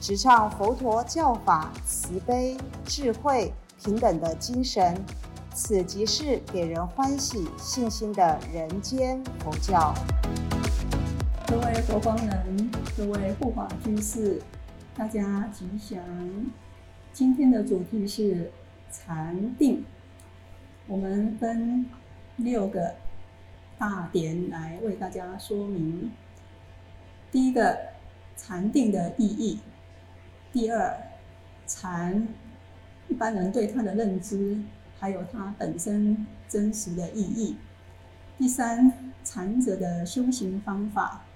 直唱佛陀教法慈悲、智慧、平等的精神，此即是给人欢喜、信心的人间佛教。各位佛光人，各位护法居士，大家吉祥。今天的主题是禅定，我们分六个大点来为大家说明。第一个，禅定的意义。第二，禅一般人对它的认知，还有它本身真实的意义。第三，禅者的修行方法。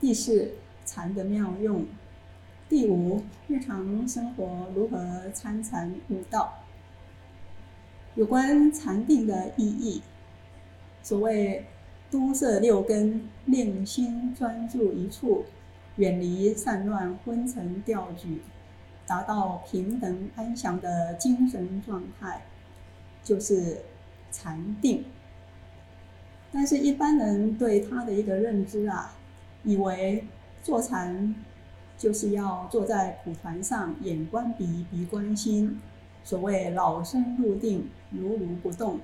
第四，禅的妙用。第五，日常生活如何参禅悟道。有关禅定的意义，所谓都摄六根，令心专注一处，远离散乱昏沉掉举。达到平等安详的精神状态，就是禅定。但是，一般人对他的一个认知啊，以为坐禅就是要坐在蒲团上，眼观鼻，鼻观心，所谓老生入定，如如不动，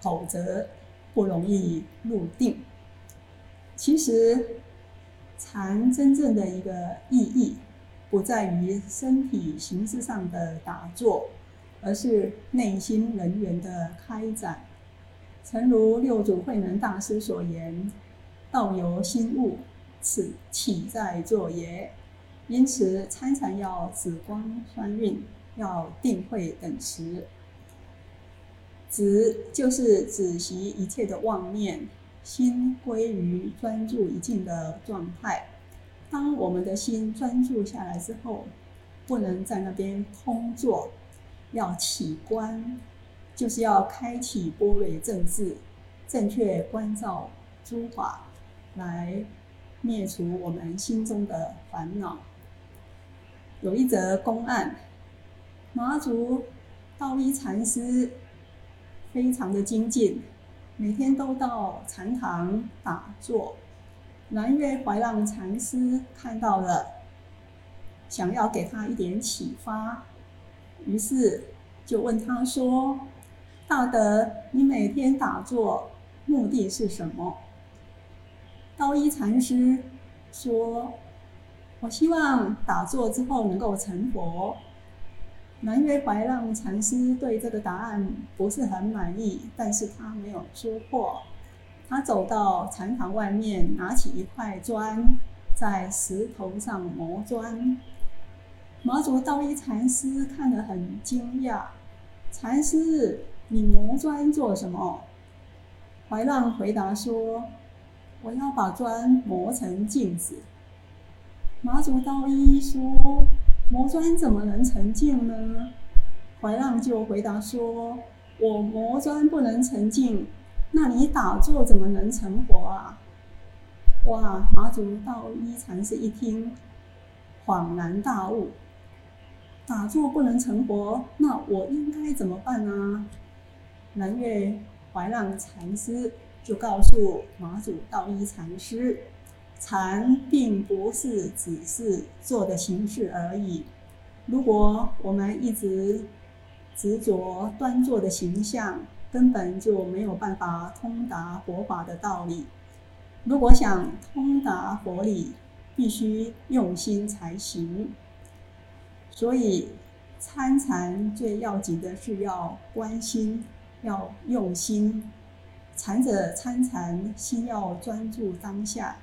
否则不容易入定。其实，禅真正的一个意义。不在于身体形式上的打坐，而是内心人员的开展。诚如六祖慧能大师所言：“道由心悟，此岂在坐也。”因此，参禅要止光双运，要定慧等持。止就是止息一切的妄念，心归于专注一境的状态。当我们的心专注下来之后，不能在那边空坐，要起观，就是要开启波蕊正智，正确关照诸法，来灭除我们心中的烦恼。有一则公案，马祖道一禅师非常的精进，每天都到禅堂打坐。南岳怀让禅师看到了，想要给他一点启发，于是就问他说：“大德，你每天打坐目的是什么？”道一禅师说：“我希望打坐之后能够成佛。”南岳怀让禅师对这个答案不是很满意，但是他没有说破。他走到禅堂外面，拿起一块砖，在石头上磨砖。马祖道一禅师看得很惊讶：“禅师，你磨砖做什么？”怀让回答说：“我要把砖磨成镜子。”马祖道一说：“磨砖怎么能成镜呢？”怀让就回答说：“我磨砖不能成镜。”那你打坐怎么能成佛啊？哇！马祖道一禅师一听，恍然大悟：打坐不能成佛，那我应该怎么办呢？南岳怀让禅师就告诉马祖道一禅师：禅并不是只是坐的形式而已。如果我们一直执着端坐的形象，根本就没有办法通达佛法的道理。如果想通达佛理，必须用心才行。所以参禅最要紧的是要关心，要用心。禅者参禅，心要专注当下，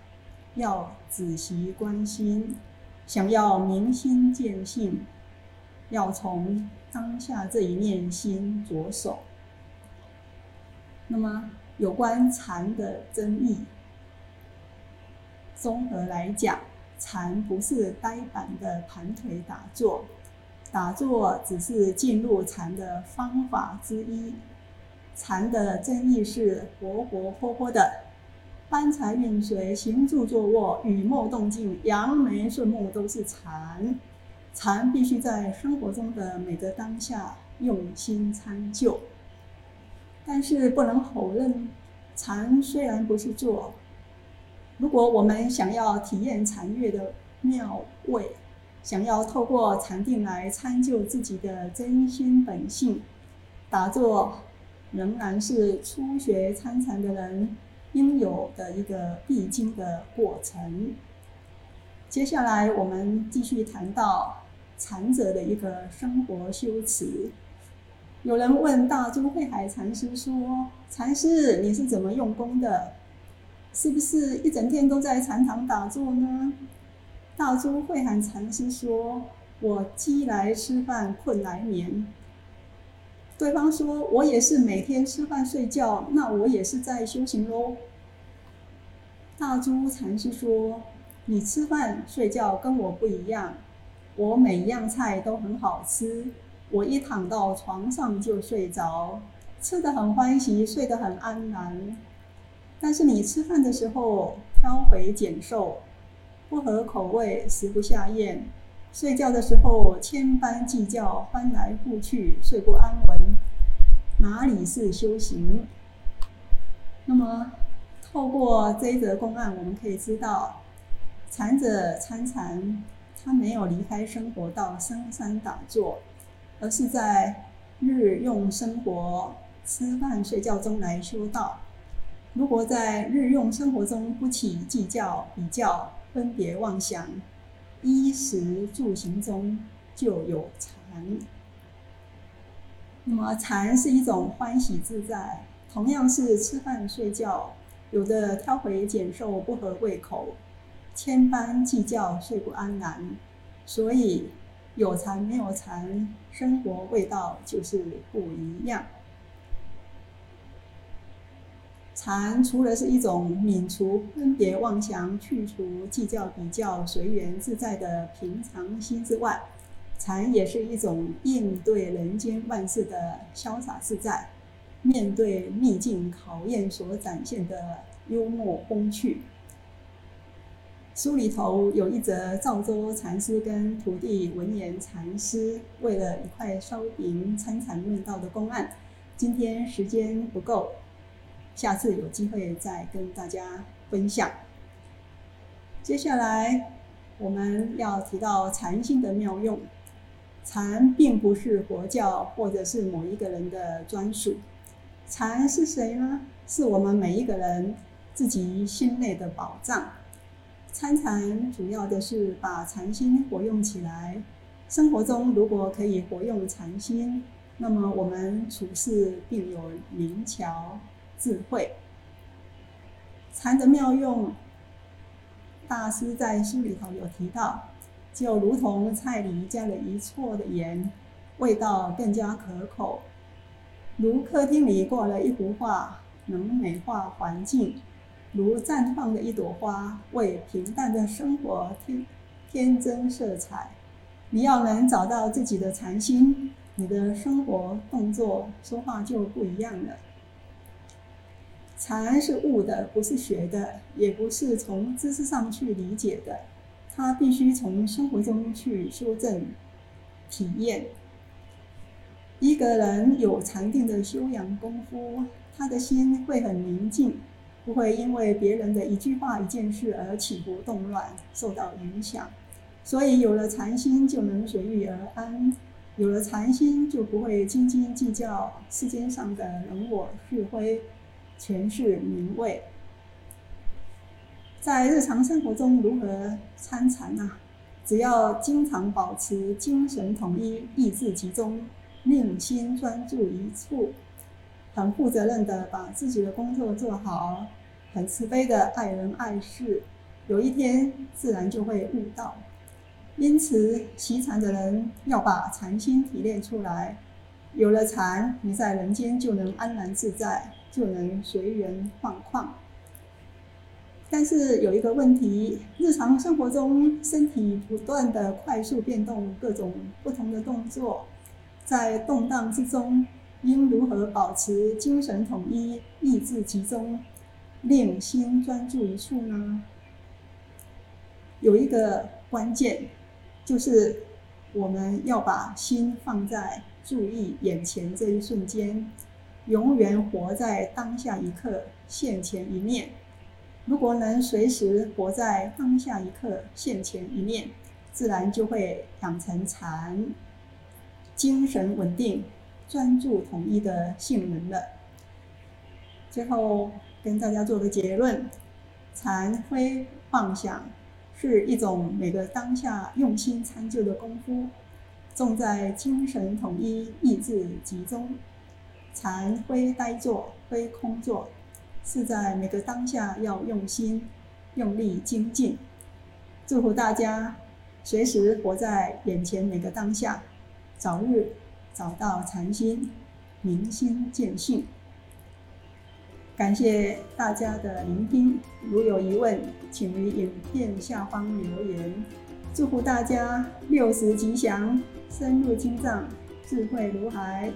要仔细关心。想要明心见性，要从当下这一念心着手。那么，有关禅的争议，综合来讲，禅不是呆板的盘腿打坐，打坐只是进入禅的方法之一。禅的真意是活活泼泼的，搬柴运水，行住坐卧，雨墨动静，扬眉顺目都是禅。禅必须在生活中的每个当下用心参究。但是不能否认，禅虽然不是坐，如果我们想要体验禅悦的妙味，想要透过禅定来参究自己的真心本性，打坐。仍然是初学参禅的人应有的一个必经的过程。接下来，我们继续谈到禅者的一个生活修持。有人问大珠慧海禅师说：“禅师，你是怎么用功的？是不是一整天都在禅堂打坐呢？”大珠慧海禅师说：“我饥来吃饭，困来眠。”对方说：“我也是每天吃饭睡觉，那我也是在修行喽。”大珠禅师说：“你吃饭睡觉跟我不一样，我每一样菜都很好吃，我一躺到床上就睡着，吃的很欢喜，睡得很安然。但是你吃饭的时候挑肥拣瘦，不合口味，食不下咽。”睡觉的时候千般计较，翻来覆去，睡不安稳，哪里是修行？那么，透过这一则公案，我们可以知道，禅者参禅，他没有离开生活到深山打坐，而是在日用生活、吃饭睡觉中来修道。如果在日用生活中不起计较、比较、分别妄想。衣食住行中就有禅。那么禅是一种欢喜自在，同样是吃饭睡觉，有的挑肥拣瘦不合胃口，千般计较睡不安然。所以有禅没有禅，生活味道就是不一样。禅除了是一种免除分别妄想、去除计较比较、随缘自在的平常心之外，禅也是一种应对人间万事的潇洒自在，面对逆境考验所展现的幽默风趣。书里头有一则赵州禅师跟徒弟文言禅师为了一块烧饼参禅论道的公案，今天时间不够。下次有机会再跟大家分享。接下来我们要提到禅心的妙用。禅并不是佛教或者是某一个人的专属。禅是谁呢？是我们每一个人自己心内的宝藏。参禅主要的是把禅心活用起来。生活中如果可以活用禅心，那么我们处事并有灵巧。智慧禅的妙用，大师在书里头有提到，就如同菜里加了一撮的盐，味道更加可口；如客厅里挂了一幅画，能美化环境；如绽放的一朵花，为平淡的生活添添增色彩。你要能找到自己的禅心，你的生活、动作、说话就不一样了。禅是悟的，不是学的，也不是从知识上去理解的，他必须从生活中去修正、体验。一个人有禅定的修养功夫，他的心会很宁静，不会因为别人的一句话、一件事而起伏动乱，受到影响。所以，有了禅心，就能随遇而安；有了禅心，就不会斤斤计较世间上的人我是非。全是名位。在日常生活中如何参禅呢？只要经常保持精神统一、意志集中，令心专注一处，很负责任的把自己的工作做好，很慈悲的爱人爱事，有一天自然就会悟道。因此，习禅的人要把禅心提炼出来。有了禅，你在人间就能安然自在。就能随缘放旷。但是有一个问题，日常生活中身体不断的快速变动，各种不同的动作，在动荡之中，应如何保持精神统一、意志集中，令心专注一处呢？有一个关键，就是我们要把心放在注意眼前这一瞬间，永远活在当下一刻，现前一念。如果能随时活在当下一刻、现前一念，自然就会养成禅、精神稳定、专注统一的性能了。最后跟大家做个结论：禅非妄想，是一种每个当下用心参究的功夫，重在精神统一、意志集中。禅非呆坐，非空坐。是在每个当下要用心、用力精进。祝福大家随时活在眼前每个当下，早日找到禅心，明心见性。感谢大家的聆听，如有疑问，请于影片下方留言。祝福大家六十吉祥，深入经藏，智慧如海。